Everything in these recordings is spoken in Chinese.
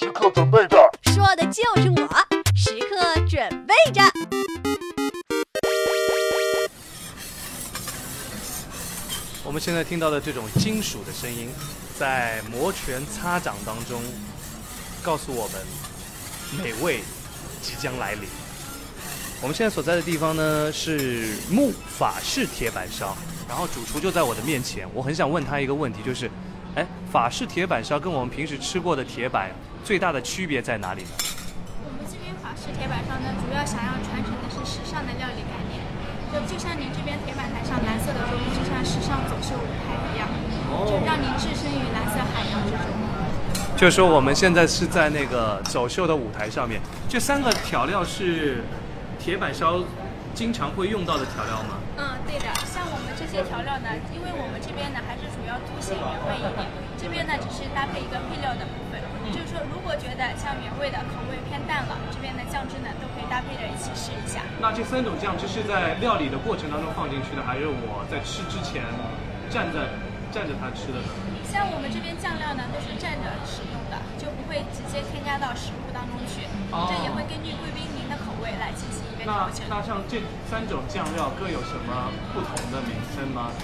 时刻准备着。说的就是我，时刻准备着。我们现在听到的这种金属的声音，在摩拳擦掌当中，告诉我们美味即将来临。我们现在所在的地方呢是木法式铁板烧，然后主厨就在我的面前，我很想问他一个问题，就是，哎，法式铁板烧跟我们平时吃过的铁板最大的区别在哪里呢？我们这边法式铁板烧呢，主要想要传承的是时尚的料理概念，就就像您这边铁板台上蓝色的桌布，就像时尚走秀舞台一样，就让您置身于蓝色海洋之中。就是说我们现在是在那个走秀的舞台上面，这三个调料是铁板烧经常会用到的调料吗？嗯，对的，像我们这些调料呢，因为我们这边呢还是主要凸显原味一点，这边呢只是搭配一个配料的部分。就是说，如果觉得像原味的口味偏淡了，这边的酱汁呢都可以搭配着一起试一下。那这三种酱汁是在料理的过程当中放进去的，还是我在吃之前蘸着蘸着它吃的呢？像我们这边酱料呢都是蘸着使用的，就不会直接添加到食物当中去。哦这也会根据贵宾您的口味来进行一个调整。那像这三种酱料各有什么不同的名称吗？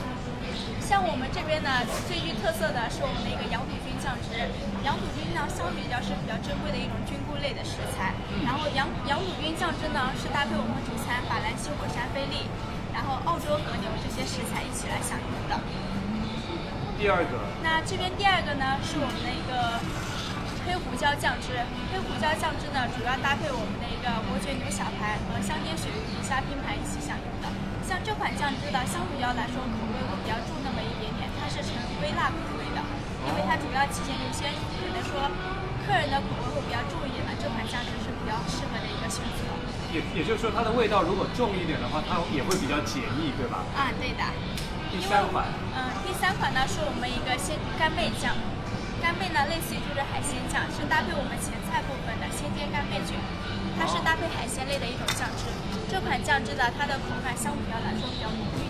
像我们这边呢，最具特色的是我们的一个羊肚菌酱汁。羊肚菌呢，相比较是比较珍贵的一种菌菇类的食材。然后羊羊肚菌酱汁呢，是搭配我们主餐法兰西火山菲力，然后澳洲和牛这些食材一起来享用的。第二个那这边第二个呢，是我们的一个黑胡椒酱汁。黑胡椒酱汁呢，主要搭配我们的一个伯爵牛小排和香煎鳕鱼皮虾拼盘一起享用的。像这款酱汁呢，相比较来说口味会比较重微辣口味的，因为它主要体现有些可能说客人的口味会比较重一点的，这款酱汁是比较适合的一个选择。也也就是说它的味道如果重一点的话，它也会比较解腻，对吧？啊，对的。第三款嗯，第三款呢是我们一个鲜干贝酱，干贝呢类似于就是海鲜酱，是搭配我们前菜部分的鲜煎干贝卷，它是搭配海鲜类的一种酱汁。这款酱汁呢，它的口感相比较来说比较浓郁。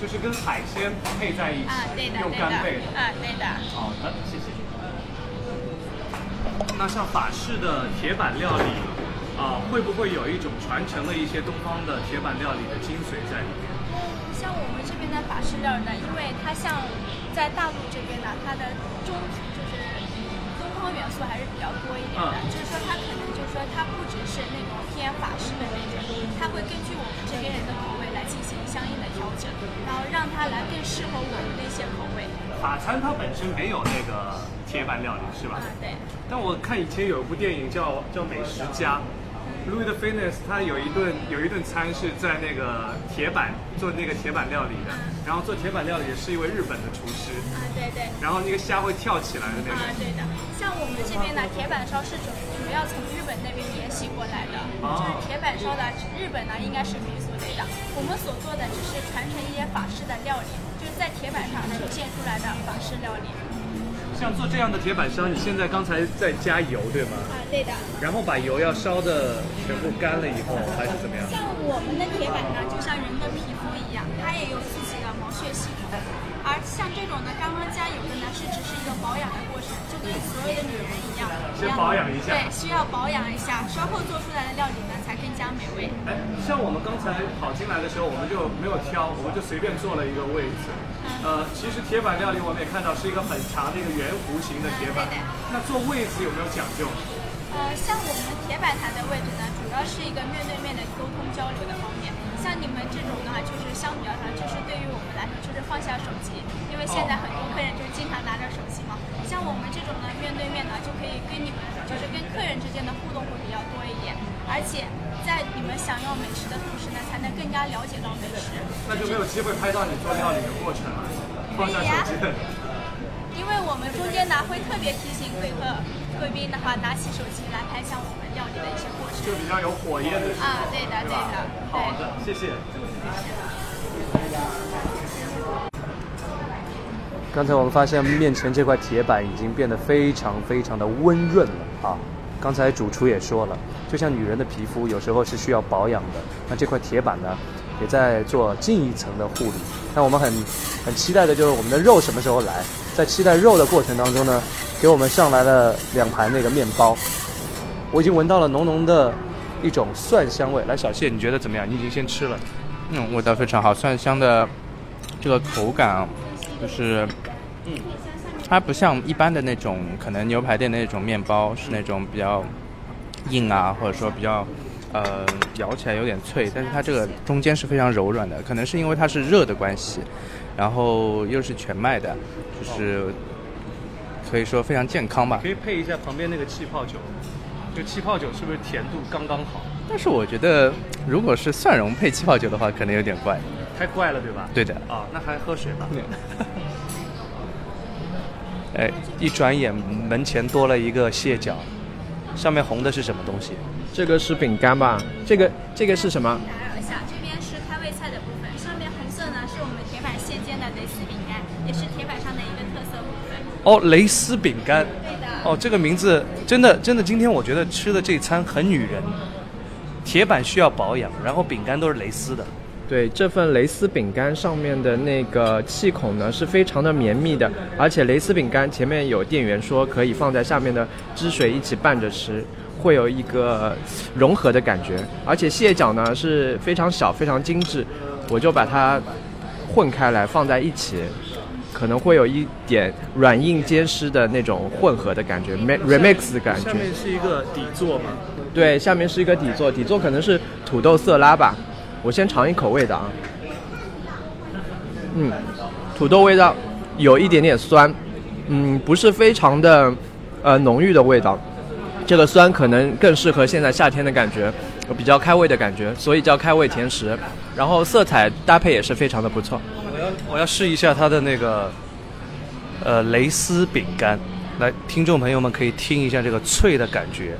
就是跟海鲜配在一起，啊，对的，用对的干贝的。，啊，对的。好的，谢谢。那像法式的铁板料理，啊、会不会有一种传承了一些东方的铁板料理的精髓在里面？像我们这边的法式料理呢，因为它像在大陆这边呢，它的中就是东方元素还是比较多一点的，嗯就是说它可能就是说它不只是那种偏法式的那种，它会根据我们这边人的口味相应的调整，然后让它来更适合我们的一些口味。法餐它本身没有那个铁板料理，是吧啊？，对。但我看以前有一部电影叫叫《美食家》，Louis de Finesse 他有一顿有一顿餐是在那个铁板做那个铁板料理的，然后做铁板料理的是一位日本的厨师，啊，对对。然后那个虾会跳起来的那啊，对的，像我们这边呢，铁板烧是主主要从日本那边沿袭过来的，就是铁板烧的日本呢应该是的，我们所做的只是传承一些法式的料理，就是在铁板上呈现出来的法式料理。像做这样的铁板烧，你现在刚才在加油对吗？啊，对的。然后把油要烧的全部干了以后，还是怎么样？像我们的铁板呢，就像人的皮肤一样，它也有自己的毛血系统。而像这种呢，刚刚加油的呢，是只是一个保养的所有的女人一样，先保养一下对，需要保养一下，稍后做出来的料理呢，才更加美味。哎，像我们刚才跑进来的时候，我们就没有挑，我们就随便坐了一个位置。呃，其实铁板料理我们也看到是一个很长的一个圆弧形的铁板。那坐位置有没有讲究？呃，像我们铁板台的位置呢，主要是一个面对面的沟通交流的方面。像你们这种的话，就是相比较上，就是对于我们来说，就是放下手机，因为现在很多客人就是经常拿着手机嘛。像我们这种呢，面对面呢，就可以跟你们就是跟客人之间的互动会比较多一点，而且在你们享用美食的同时呢，才能更加了解到美食。那就没有机会拍到你做料理的过程了，放下手机。因为我们中间呢会特别提醒贵客贵宾的话，拿起手机来拍下我们料理的一些过程。就比较有火焰的时候，啊，对的，对吧的，好对。的，谢谢。刚才我们发现面前这块铁板已经变得非常非常的温润了啊！刚才主厨也说了，就像女人的皮肤有时候是需要保养的，那这块铁板呢，也在做进一层的护理。那我们很很期待的就是我们的肉什么时候来？在期待肉的过程当中呢，给我们上来了两盘那个面包。我已经闻到了浓浓的一种蒜香味。来，小谢，你觉得怎么样？你已经先吃了。嗯，味道非常好，蒜香的这个口感啊，就是，嗯，它不像一般的那种可能牛排店的那种面包是那种比较硬啊，或者说比较呃咬起来有点脆，但是它这个中间是非常柔软的，可能是因为它是热的关系，然后又是全麦的，就是可以说非常健康吧可。以配一下旁边那个气泡酒，就气泡酒是不是甜度刚刚好？但是我觉得如果是蒜蓉配气泡酒的话，可能有点怪。太怪了，对吧？对的。啊，那还喝水吧。哎，一转眼门前多了一个蟹脚，上面红的是什么东西？这个是饼干吧？这个这个是什么？打扰一下，这边是开胃菜的部分，上面红色呢是我们铁板现煎的蕾丝饼干，也是铁板上的一个特色部分。哦，蕾丝饼干。对的。哦，这个名字真的真的，今天我觉得吃的这餐很女人。铁板需要保养，然后饼干都是蕾丝的。对，这份蕾丝饼干上面的那个气孔呢是非常的绵密的，而且蕾丝饼干前面有店员说可以放在下面的汁水一起拌着吃，会有一个融合的感觉。而且蟹脚呢是非常小、非常精致，我就把它混开来放在一起，可能会有一点软硬兼施的那种混合的感觉，me-，remix 的感觉下。面是一个底座吗。对，下面是一个底座，底座可能是土豆色拉吧。我先尝一口味道啊。嗯，土豆味道有一点点酸，嗯，不是非常的呃浓郁的味道。这个酸可能更适合现在夏天的感觉，比较开胃的感觉，所以叫开胃甜食。然后色彩搭配也是非常的不错。我要我要试一下它的那个呃蕾丝饼干，来，听众朋友们可以听一下这个脆的感觉。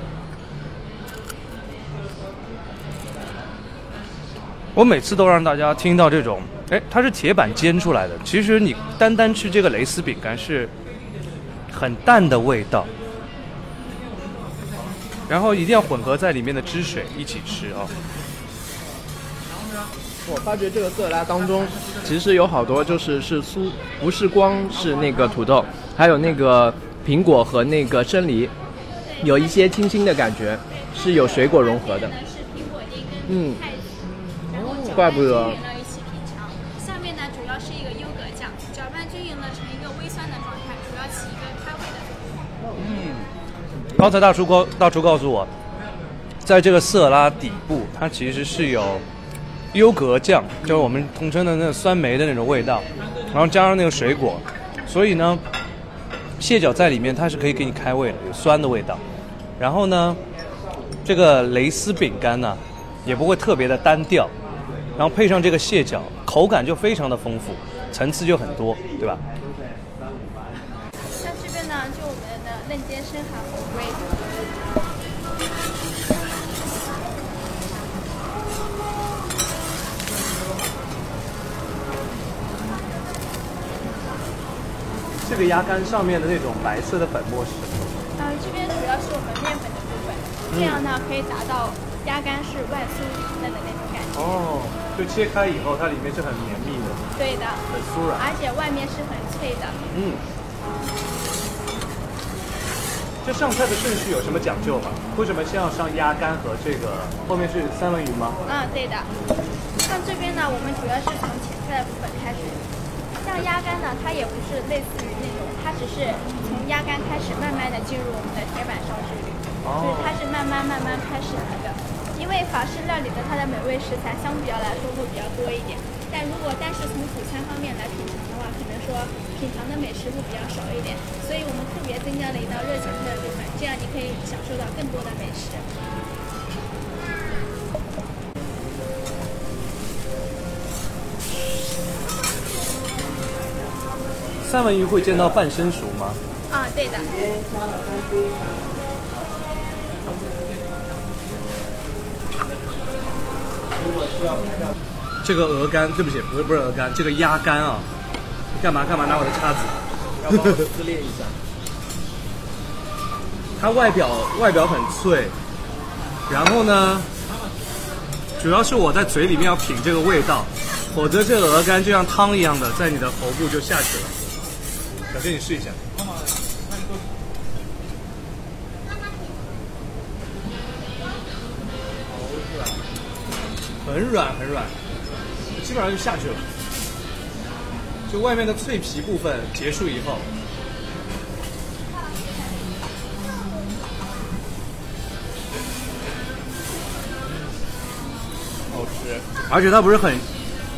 我每次都让大家听到这种，哎，它是铁板煎出来的。其实你单单吃这个蕾丝饼干是很淡的味道，然后一定要混合在里面的汁水一起吃啊、我发觉这个色拉当中，其实有好多就是是酥，不是光是那个土豆，还有那个苹果和那个生梨，有一些清新的感觉，是有水果融合的。嗯，怪不得均匀了一起品尝。下面呢主要是一个优格酱，搅拌均匀了成一个微酸的状态，主要起一个开胃的作用。嗯刚才大厨告大厨告诉我，在这个色拉底部，它其实是有优格酱，就是我们统称的那个酸梅的那种味道，然后加上那个水果，所以呢，蟹脚在里面它是可以给你开胃的，有酸的味道。然后呢，这个蕾丝饼干呢，也不会特别的单调，然后配上这个蟹脚，口感就非常的丰富，层次就很多，对吧？像这边呢，就我们的嫩煎深海红龟，这个鸭肝上面的那种白色的粉末是什么？嗯，这边主要是我们面粉的部分，这样呢可以达到鸭肝是外酥里嫩的那种。哦，就切开以后，它里面是很绵密的，对的，很酥软。而且外面是很脆的。嗯。这上菜的顺序有什么讲究吗？为什么先要上鸭肝和这个后面是三文鱼吗？嗯，对的。像这边呢，我们主要是从前菜的部分开始。像鸭肝呢，它也不是类似于那种，它只是从鸭肝开始，慢慢的进入我们的铁板烧之旅，就是它是慢慢慢慢开始来的。因为法式料理的它的美味食材相比较来说会比较多一点，但如果单是从主餐方面来品尝的话，可能说品尝的美食会比较少一点，所以我们特别增加了一道热情菜的部分，这样你可以享受到更多的美食。三文鱼会煎到半生熟吗？啊，对的。这个鹅肝，对不起，不是不是鹅肝，这个鸭肝啊，干嘛干嘛拿我的叉子？要帮我撕裂一下。它外表外表很脆，然后呢，主要是我在嘴里面要品这个味道，否则这个鹅肝就像汤一样的在你的喉部就下去了。小心，你试一下。很软很软，基本上就下去了。就外面的脆皮部分结束以后，好吃。而且它不是很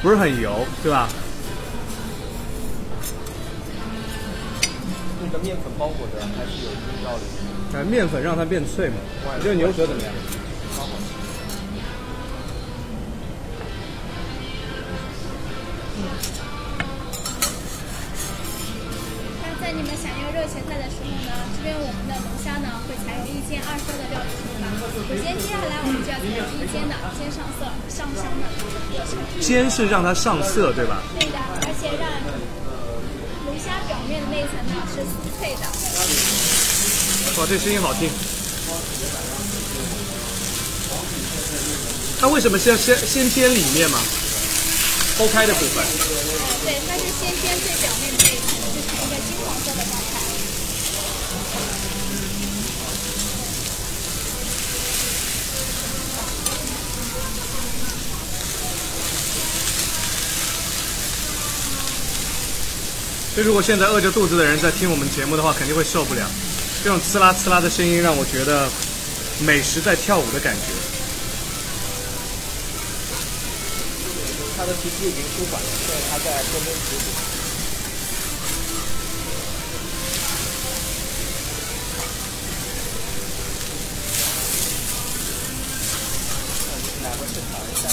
不是很油，对吧？那个面粉包裹的还是有一定道理。哎，面粉让它变脆嘛。你觉得牛舌怎么样？在你们享用热前菜的时候呢，这边我们的龙虾呢会采用一煎二收的料理手法。首先，接下来我们就要采用一煎的，先上色上香的。煎是让它上色，对吧？对的，而且让龙虾表面的那一层呢是酥脆的。哇，这声音好听。它为什么先先先煎里面嘛？剖开的部分。对，它是先煎最表面的那一层，就呈一个金黄色的状态。如果现在饿着肚子的人在听我们节目的话，肯定会受不了。这种刺啦刺啦的声音让我觉得美食在跳舞的感觉。他的皮肤已经舒缓了，现在他在慢慢止补。哪个是尝一下？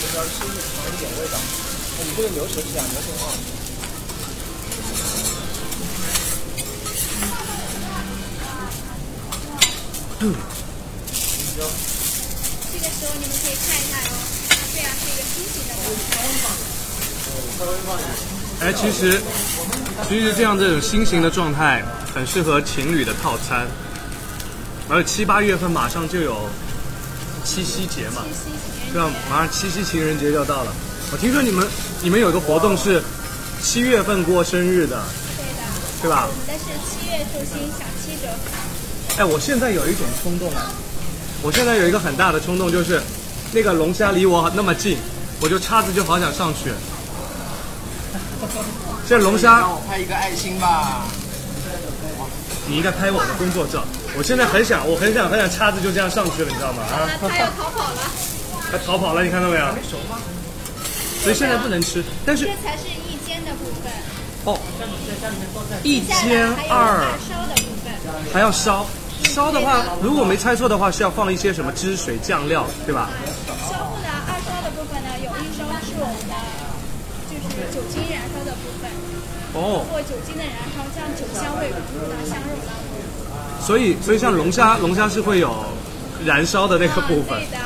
这边吃尝一点味道。你这个牛舌是啊，牛舌很好这个时候你们可以看一下哦，它这样是一个心形的状态。哎，其实其实这样这种新型的状态很适合情侣的套餐，而且七八月份马上就有七夕节嘛，对吧？马上七夕情人节就要到了。我听说你们你们有个活动是七月份过生日的，对的，对吧我们的是七月寿星享七折。哎，我现在有一种冲动啊，我现在有一个很大的冲动，就是那个龙虾离我那么近，我就叉子就好想上去。这龙虾让我拍一个爱心吧。你应该拍我的工作照。我现在很想，我很想，很想叉子就这样上去了，你知道吗？啊，那它要逃跑了，他逃跑了，你看到没有？所以现在不能吃，但是这才是一间的部分。哦，一接下煎来还有二二烧的部分。还要烧，烧的话，如果我没猜错的话，是要放一些什么汁水酱料，对吧？烧后呢，二烧的部分呢，有一烧是我们的就是酒精燃烧的部分，哦通，过酒精的燃烧，将酒香味融入到香肉当中。所以所以像龙虾，龙虾是会有燃烧的那个部分啊、对。的。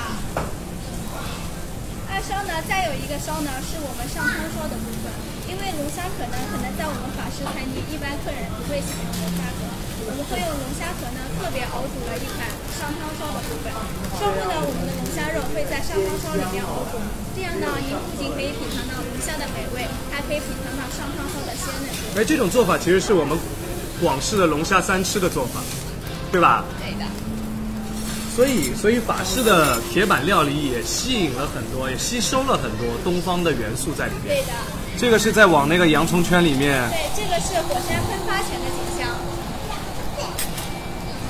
二烧呢，再有一个烧呢，是我们上汤烧的部分。因为龙虾壳呢，可能在我们法式餐厅一般客人不会享用龙虾壳，我们会用龙虾壳呢特别熬煮了一款上汤烧的部分。烧后呢，我们的龙虾肉会在上汤烧里面熬煮，这样呢，您不仅可以品尝到龙虾的美味，还可以品尝到上汤烧的鲜嫩。哎，这种做法其实是我们广式的龙虾三吃的做法，对吧？对的。所以，所以法式的铁板料理也吸引了很多，也吸收了很多东方的元素在里面。对的，这个是在往那个洋葱圈里面，对，这个是火山喷发前的景象。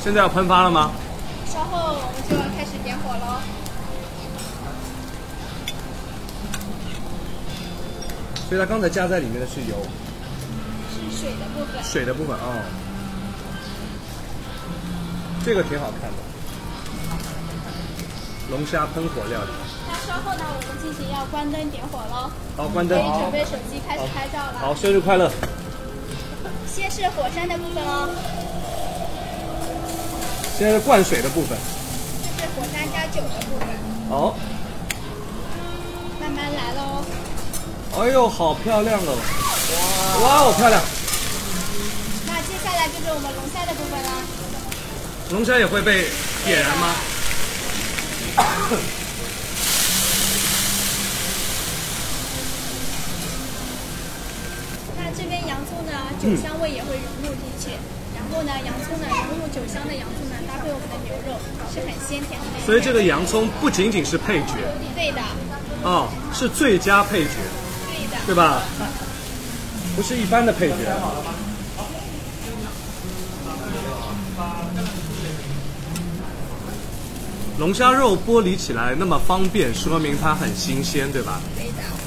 现在要喷发了吗？稍后我们就要开始点火喽。所以它刚才加在里面的是油，是水的部分。水的部分哦。这个挺好看的，龙虾喷火料理。那稍后呢，我们进行要关灯点火喽，好，关灯可灯。以准备手机开始拍照了。好，生日快乐！先是火山的部分哦，现在是灌水的部分。这是火山加酒的部分，好，慢慢来喽。哎呦，好漂亮哦！哇，哇哦，漂亮！那接下来就是我们龙虾的部分啦。龙虾也会被点燃吗？那这边洋葱呢，酒香味也会融入进去。然后呢，洋葱呢，融入酒香的洋葱呢，搭配我们的牛肉，是很鲜甜的。所以这个洋葱不仅仅是配角，对的，哦，是最佳配角，对的。对吧？不是一般的配角。龙虾肉剥离起来那么方便，说明它很新鲜，对吧？对的。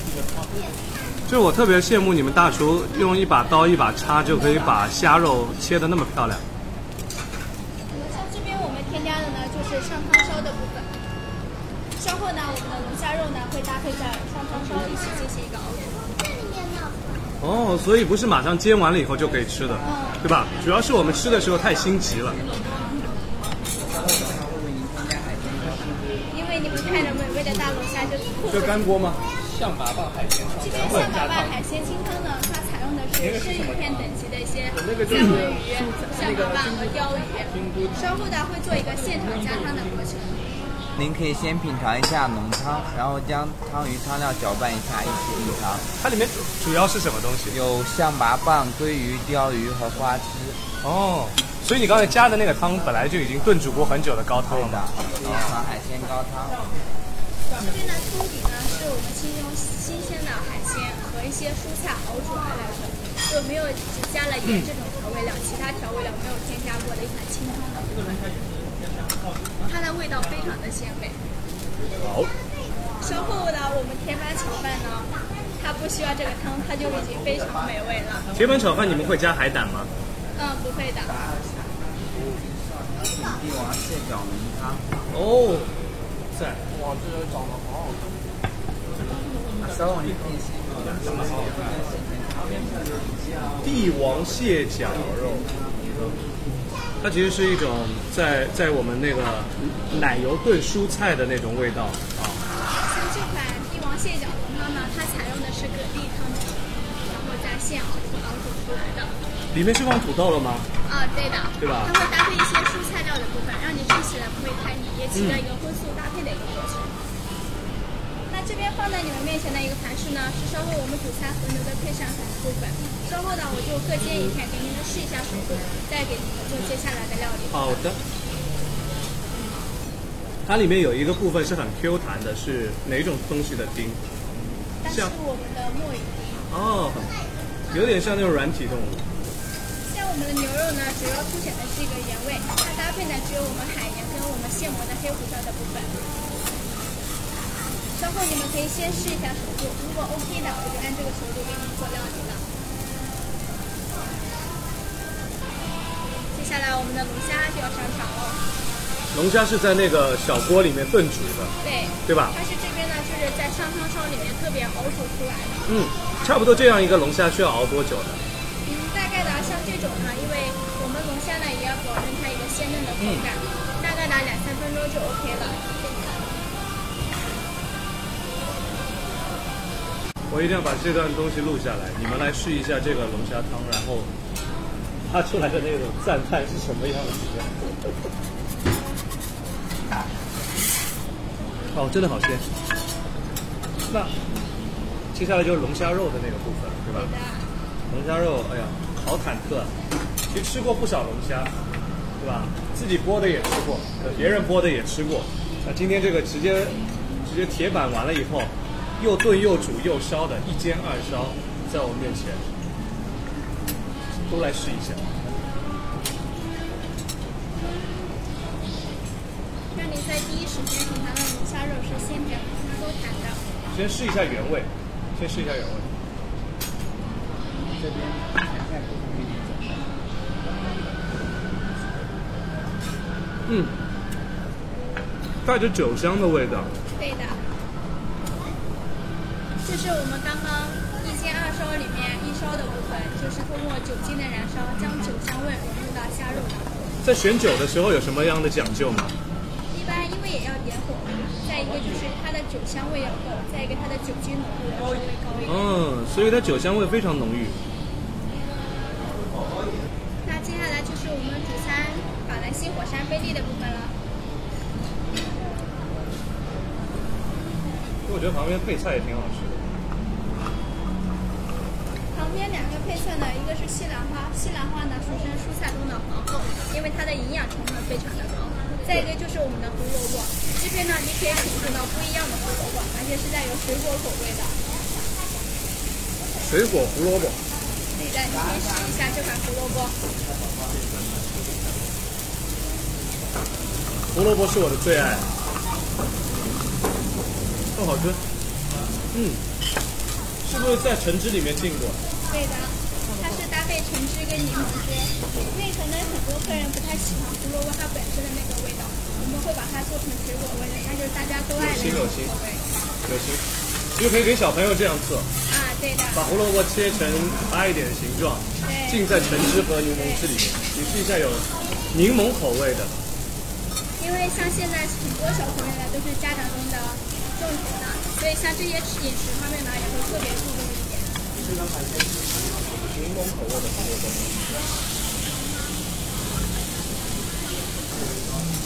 就我特别羡慕你们大厨，用一把刀、一把叉就可以把虾肉切的那么漂亮。像这边我们添加的呢，就是上汤烧的部分。稍后呢，我们的龙虾肉呢会搭配在上汤烧一起进行一个熬煮。哦，所以不是马上煎完了以后就可以吃的，对吧？主要是我们吃的时候太心急了。因为你们看着美味的大龙虾就这干锅吗？象拔蚌海鲜这边象拔蚌海鲜清汤呢，它采用的是生鱼片等级的一些三文鱼、象拔蚌和鲷鱼。稍后呢会做一个现场加汤的过程。您可以先品尝一下浓汤，然后将汤与汤料搅拌一下，一起品尝。它里面主要是什么东西？有象拔蚌、鲑鱼、鲷鱼和花枝。哦，所以你刚才加的那个汤本来就已经炖煮过很久的高汤了对的？，是一款海鲜高汤。这边的汤底呢我们是用新鲜的海鲜和一些蔬菜熬煮而来的，就没有只加了盐这种调味料，其他调味料没有添加过的一款清汤的。它的味道非常的鲜美。好，稍后呢，我们铁板炒饭呢，它不需要这个汤，它就已经非常美味了。铁板炒饭你们会加海胆吗？嗯，不会的。帝王蟹脚浓汤，哦，在。稍后你可以先品尝。帝王蟹脚肉，它其实是一种在在我们那个奶油炖蔬菜的那种味道啊。像这款帝王蟹脚浓汤呢，它采用的是蛤蜊汤底，然后再现熬煮熬煮出来的。里面是放土豆了吗？啊，对的，对吧它会搭配一些蔬菜料的部分，让你吃起来不会太腻，也起到一个荤素搭配的一个过程。那这边放在你们面前的一个盘式呢，是稍后我们主餐和牛的配上粉部分。稍后呢，我就各煎一片，给你们试一下熟度，再给你们做接下来的料理。好的。它里面有一个部分是很 Q 弹的，是哪种东西的丁？但是像我们的墨鱼丁，哦，有点像那种软体动物。像我们的牛肉呢，主要凸显的是一个原味，它搭配呢只有我们海盐跟我们现磨的黑胡椒的部分。稍后你们可以先试一下熟度，如果 OK 的，我就按这个熟度给你们做料理了。接下来我们的龙虾就要上场了，龙虾是在那个小锅里面炖煮的，对，对吧？它是这边呢就是在上汤烧里面特别熬煮出来的。嗯，差不多这样一个龙虾需要熬多久呢？嗯，大概的像这种呢，因为我们龙虾呢也要保证它一个鲜嫩的口感，大概呢两三分钟就 OK 了。我一定要把这段东西录下来，你们来试一下这个龙虾汤，然后发出来的那种赞叹是什么样子的？哦，真的好鲜。那接下来就是龙虾肉的那个部分，对吧？龙虾肉，哎呀，好忐忑！其实吃过不少龙虾，对吧？自己剥的也吃过，别人剥的也吃过。那今天这个直接直接铁板完了以后，又炖又煮又烧的，一煎二烧，在我面前，都来试一下。让你在第一时间品尝到龙虾肉是鲜甜口口弹的。先试一下原味，先试一下原味。嗯，带着酒香的味道。这是我们刚刚一煎二烧里面一烧的部分，就是通过酒精的燃烧，将酒香味融入到虾肉当中。在选酒的时候有什么样的讲究吗？一般因为也要点火，再一个就是它的酒香味要够，再一个它的酒精浓度要稍微高一点。嗯，所以它酒香味非常浓郁。那接下来就是我们主餐法兰西火山菲力的部分了。我觉得旁边配菜也挺好吃的。汤边两个配菜呢，一个是西兰花，西兰花呢俗称蔬菜中的皇后，因为它的营养成分非常的高。再一个就是我们的胡萝卜，这边呢你可以品尝到不一样的胡萝卜，而且是带有水果口味的。水果胡萝卜，对的，你可以试一下这款胡萝卜。胡萝卜是我的最爱，更好吃。嗯，是不是在橙汁里面浸过？对的，它是搭配橙汁跟柠檬汁，因为可能很多客人不太喜欢胡萝卜它本身的那个味道，我们会把它做成水果味的，那就是大家都爱的那种口味。有心，就可以给小朋友这样做，啊，对的，把胡萝卜切成可爱一点的形状，浸在橙汁和柠檬汁里面。你试一下有柠檬口味的，因为像现在很多小朋友呢都是家长中的重点呢，所以像这些饮食方面呢也会特别注重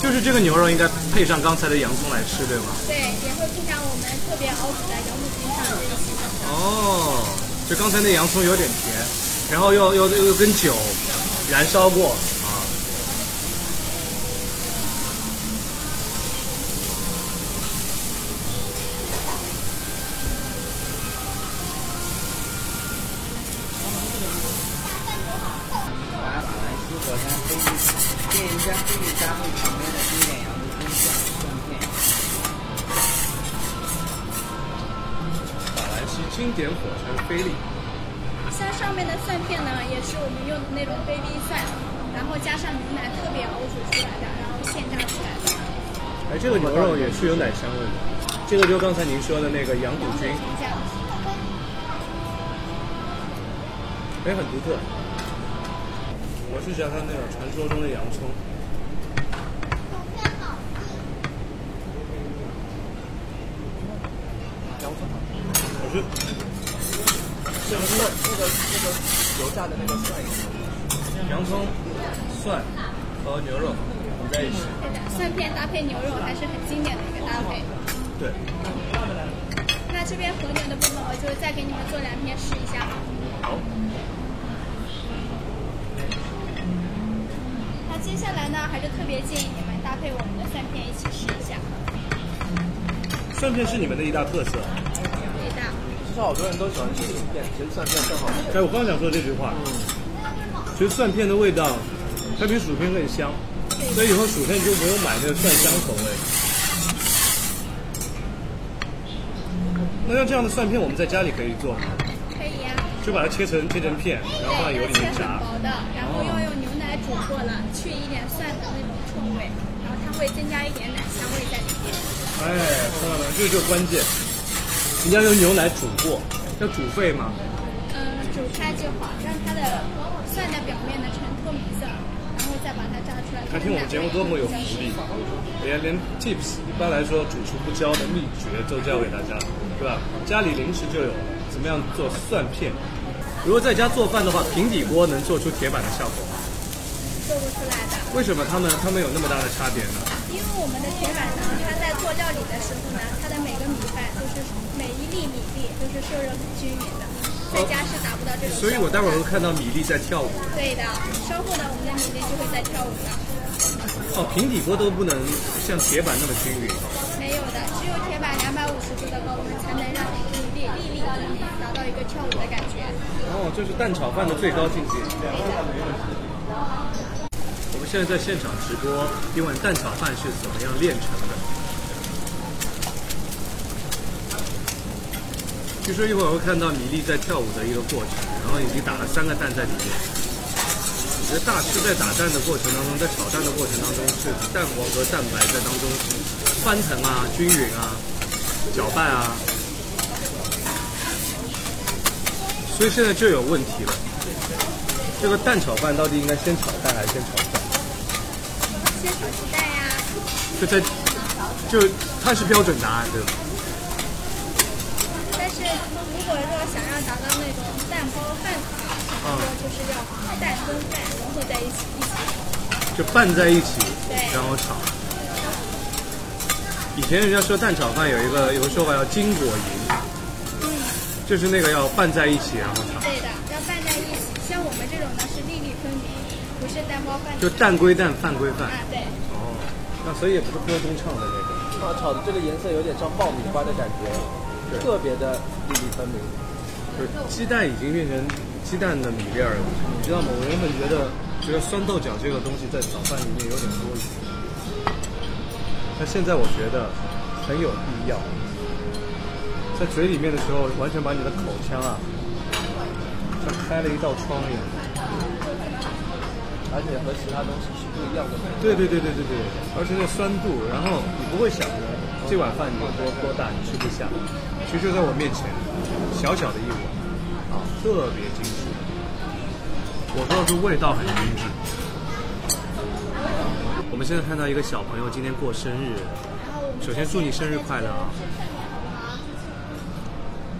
就是这个牛肉应该配上刚才的洋葱来吃，对吗？对，也会配上我们特别熬煮的洋母筋上这一些。哦，就刚才那洋葱有点甜，然后又又又跟酒燃烧过是我们用的那种 baby 蒜，然后加上牛奶特别熬煮出来的，然后现榨出来的。哎，这个牛肉也是有奶香味的。这个就刚才您说的那个羊肚菌。哎，很独特。我是叫它那种传说中的洋葱。洋葱好吃。这个蒜，那个那个的那个蒜，洋葱、蒜和牛肉混在一起。蒜片搭配牛肉还是很经典的一个搭配。对，那这边和牛的部分，我就再给你们做两片试一下。好。那接下来呢，还是特别建议你们搭配我们的蒜片一起试一下。蒜片是你们的一大特色。实好多人都喜欢吃薯片，其实蒜片更好吃。哎，我刚想说这句话。其实蒜片的味道，它比薯片更香，所以以后薯片就不用买那个蒜香口味。那像这样的蒜片，我们在家里可以做吗？可以呀、就把它切成切成片，然后放在油里面炸。薄的，然后要用牛奶煮过了，去一点蒜的那种臭味，然后它会增加一点奶香味在里面。哎，朋友们，这就是关键。你要用牛奶煮过，要煮沸吗？嗯，煮开就好，让它的蒜的表面呢呈透明色，然后再把它炸出来。看听我们节目多么有福利，连连 tips 一般来说主厨不教的秘诀都教给大家，对吧？家里零食就有，怎么样做蒜片？如果在家做饭的话，平底锅能做出铁板的效果吗？做不出来的，为什么他们他们有那么大的差别呢？因为我们的铁板呢，它在做料理的时候呢，它的每个米饭都是每一粒都是受热很均匀的，在家是达不到这种。所以我待会儿会看到米粒在跳舞。对的，稍后呢，我们的米粒就会在跳舞的。哦，平底锅都不能像铁板那么均匀。没有的，只有铁板两百五十度的高温，才能让米粒粒粒分明，达到一个跳舞的感觉。哦，这是蛋炒饭的最高境界。我们现在在现场直播一碗蛋炒饭是怎么样炼成的。据说一会儿会看到米粒在跳舞的一个过程，然后已经打了三个蛋在里面。我觉得大师在打蛋的过程当中，在炒蛋的过程当中，是蛋黄和蛋白在当中翻腾啊、均匀啊、搅拌啊，所以现在就有问题了。这个蛋炒饭到底应该先炒蛋还是先炒饭？先炒鸡蛋呀，就在就它是标准答案对吧？拌，就是要蛋跟蛋融合在一起一起。就拌在一起，然后炒。以前人家说蛋炒饭有一个有个说法叫金果银，嗯，就是那个要拌在一起然后炒。对的，要拌在一起。像我们这种呢是粒粒分明，不是蛋包饭。就蛋归蛋，饭归饭。啊，对。哦，那所以也不是锅中唱的那种、个。炒炒的这个颜色有点像爆米花的感觉，特别的粒粒分明。就是鸡蛋已经变成鸡蛋的米粒儿了，你知道吗？我原本觉得觉得酸豆角这个东西在早饭里面有点多余，但现在我觉得很有必要。在嘴里面的时候，完全把你的口腔啊，像开了一道窗一样。而且和其他东西是不一样的。对对对对对对，而且那酸度，然后你不会想着这碗饭你有多多大你吃不下，其实就在我面前，小小的一碗，啊，特别精致。我说的是味道很精致。我们现在看到一个小朋友今天过生日，首先祝你生日快乐啊！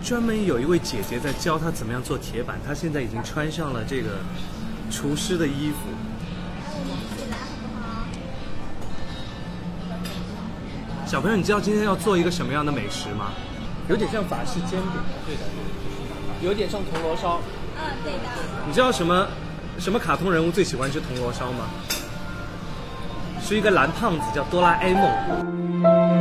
专门有一位姐姐在教他怎么样做铁板，他现在已经穿上了这个厨师的衣服。小朋友，你知道今天要做一个什么样的美食吗？有点像法式煎饼，对的。有点像铜锣烧，嗯，对的。你知道什么什么卡通人物最喜欢吃铜锣烧吗？是一个蓝胖子，叫哆啦 A 梦。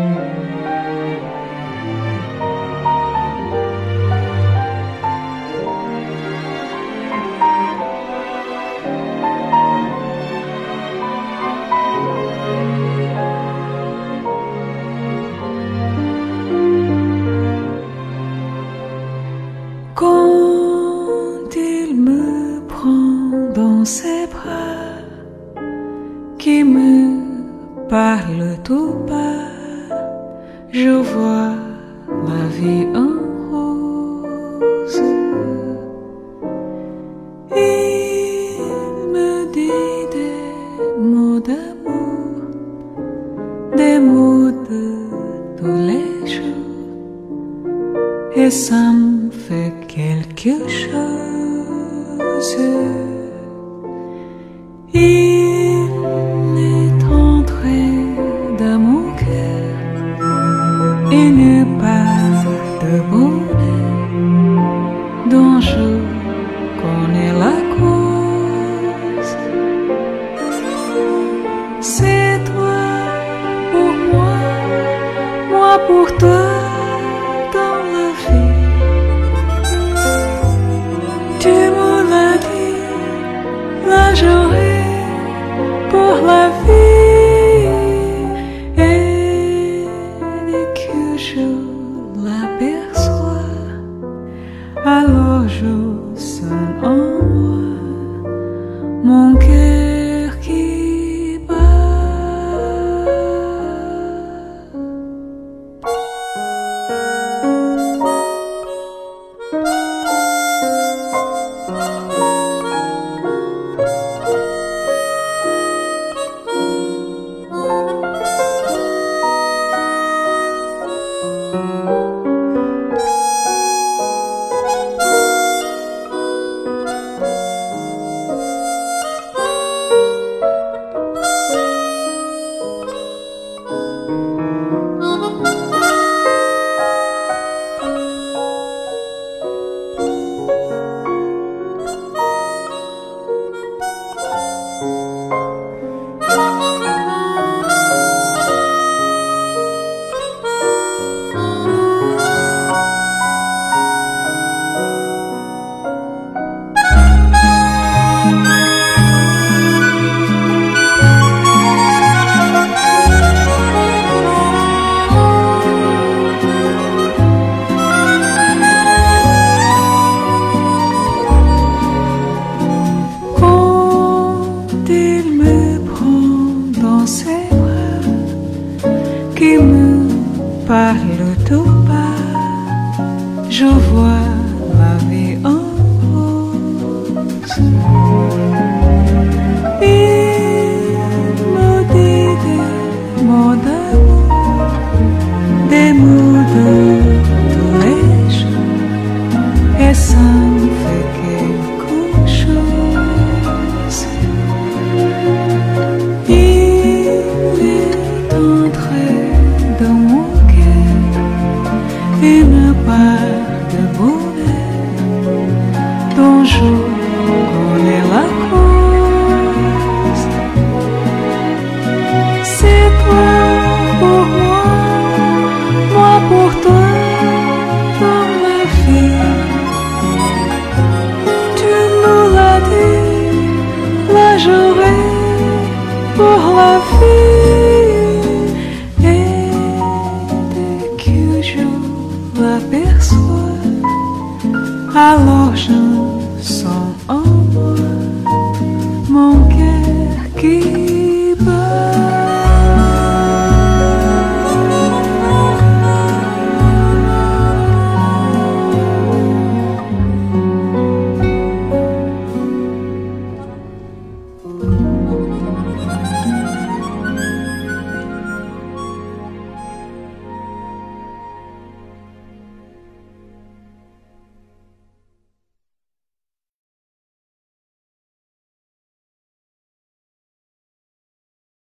Tout bas, je vois la vie en rose. Il me dit des mots d'amour, des mots de tous les jours et ça me fait quelque chose.